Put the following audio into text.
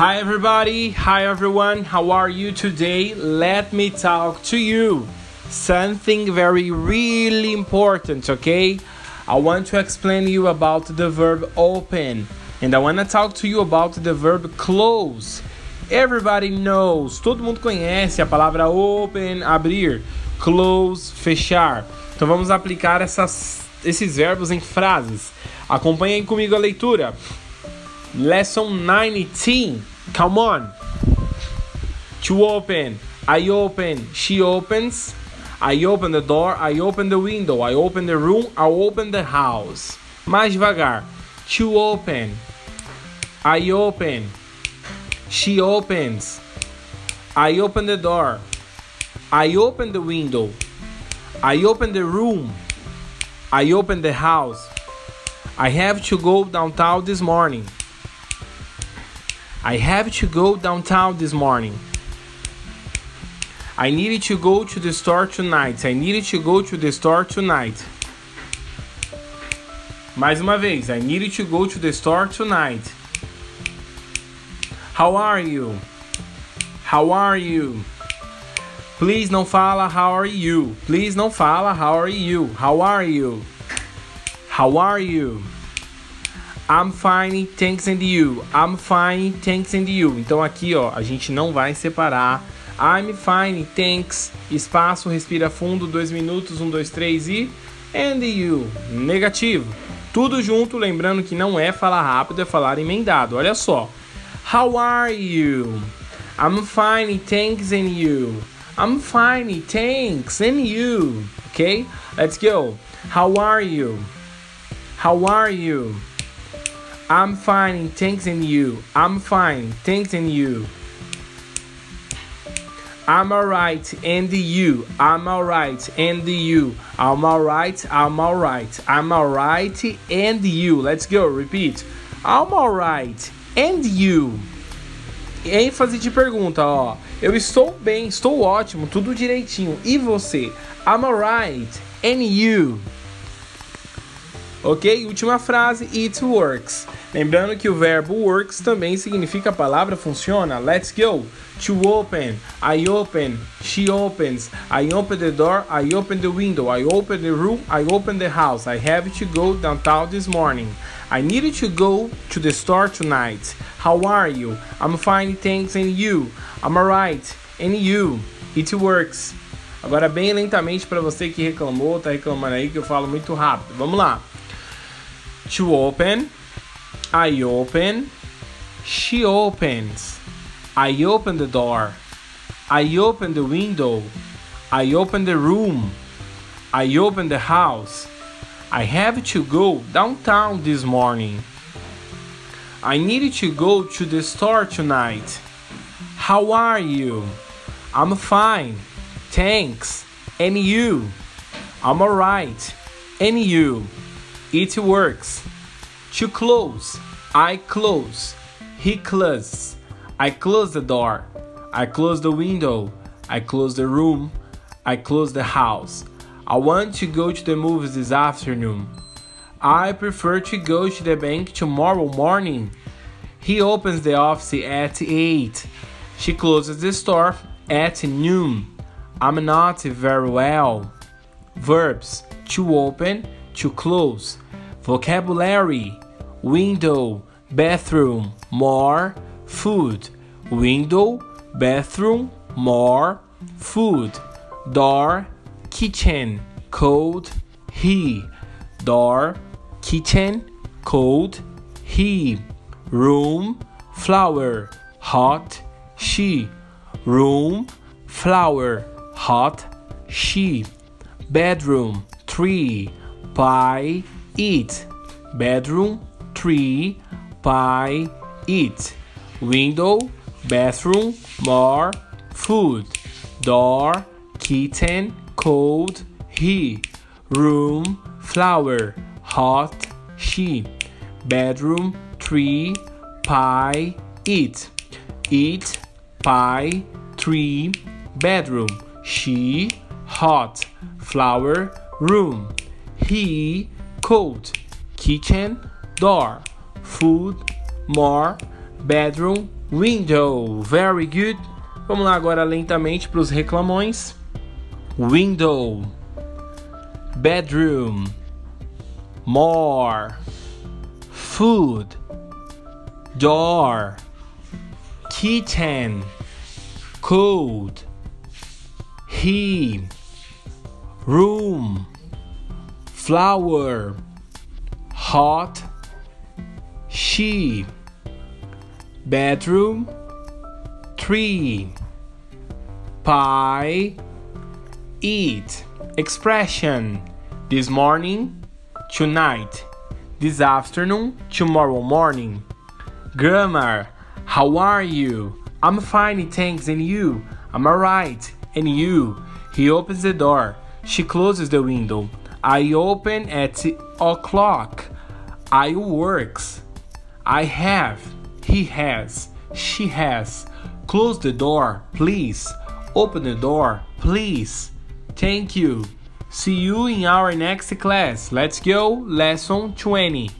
Hi, everybody. Hi, everyone. How are you today? Let me talk to you. Something very, really important, okay? I want to explain you about the verb open, and I want to talk to you about the verb close. Everybody knows, todo mundo conhece a palavra open, abrir, close, fechar. Então vamos aplicar essas, esses verbos em frases. Acompanhem comigo a leitura. Lesson 19. Come on. To open. I open. She opens. I open the door. I open the window. I open the room. I open the house. Mais devagar. To open. I open. She opens. I open the door. I open the window. I open the room. I open the house. I have to go downtown this morning. I have to go downtown this morning. I needed to go to the store tonight. I needed to go to the store tonight. Mais uma vez. I needed to go to the store tonight. How are you? How are you? Please não fala how are you. Please não fala how are you. How are you? How are you? I'm fine, thanks and you. I'm fine, thanks and you. Então aqui, ó, a gente não vai separar. I'm fine, thanks. Espaço, respira fundo, dois minutos, um, dois, três e and you. Negativo. Tudo junto, lembrando que não é falar rápido, é falar emendado. Olha só. How are you? I'm fine, thanks and you. I'm fine, thanks and you. Okay? Let's go. How are you? How are you? I'm fine, thanks and you. I'm fine, thanks and you. I'm alright, and you. I'm alright, and you. I'm alright, I'm alright. I'm alright, and you. Let's go, repeat. I'm alright, and you. ênfase de pergunta, ó. Eu estou bem, estou ótimo, tudo direitinho. E você? I'm alright, and you. Ok? Última frase, it works. Lembrando que o verbo works também significa a palavra funciona. Let's go. To open, I open, she opens, I open the door, I open the window, I open the room, I open the house. I have to go downtown this morning. I needed to go to the store tonight. How are you? I'm fine, thanks, and you? I'm alright, and you? It works. Agora bem lentamente para você que reclamou, tá reclamando aí que eu falo muito rápido. Vamos lá. To open, I open, she opens. I open the door. I open the window. I open the room. I open the house. I have to go downtown this morning. I needed to go to the store tonight. How are you? I'm fine. Thanks. And you? I'm alright. And you? It works. To close. I close. He closes. I close the door. I close the window. I close the room. I close the house. I want to go to the movies this afternoon. I prefer to go to the bank tomorrow morning. He opens the office at 8. She closes the store at noon. I'm not very well. Verbs to open, to close. Vocabulary window, bathroom, more, food. Window, bathroom, more, food. Door, kitchen, cold, he. Door, kitchen, cold, he. Room, flower, hot, she. Room, flower, hot, she. Bedroom, tree, pie, eat. Bedroom, tree, pie, eat. Window, bathroom, more, food. Door, kitten, cold, he. Room, flower, hot, she. Bedroom, tree, pie, eat. Eat, pie, tree, bedroom. She, hot, flower, room. He, cold, kitchen, door. Food, more, bedroom, Window, very good. Vamos lá agora lentamente para os reclamões. Window, bedroom, more, food, door, kitten, cold, he, room, flower, hot, she, bedroom, tree, pie, eat, expression, this morning, tonight, this afternoon, tomorrow morning, grammar, how are you? I'm fine, thanks, and you? I'm alright, and you? He opens the door, she closes the window. I open at o'clock. I works. I have. He has. She has. Close the door, please. Open the door, please. Thank you. See you in our next class. Let's go. Lesson 20.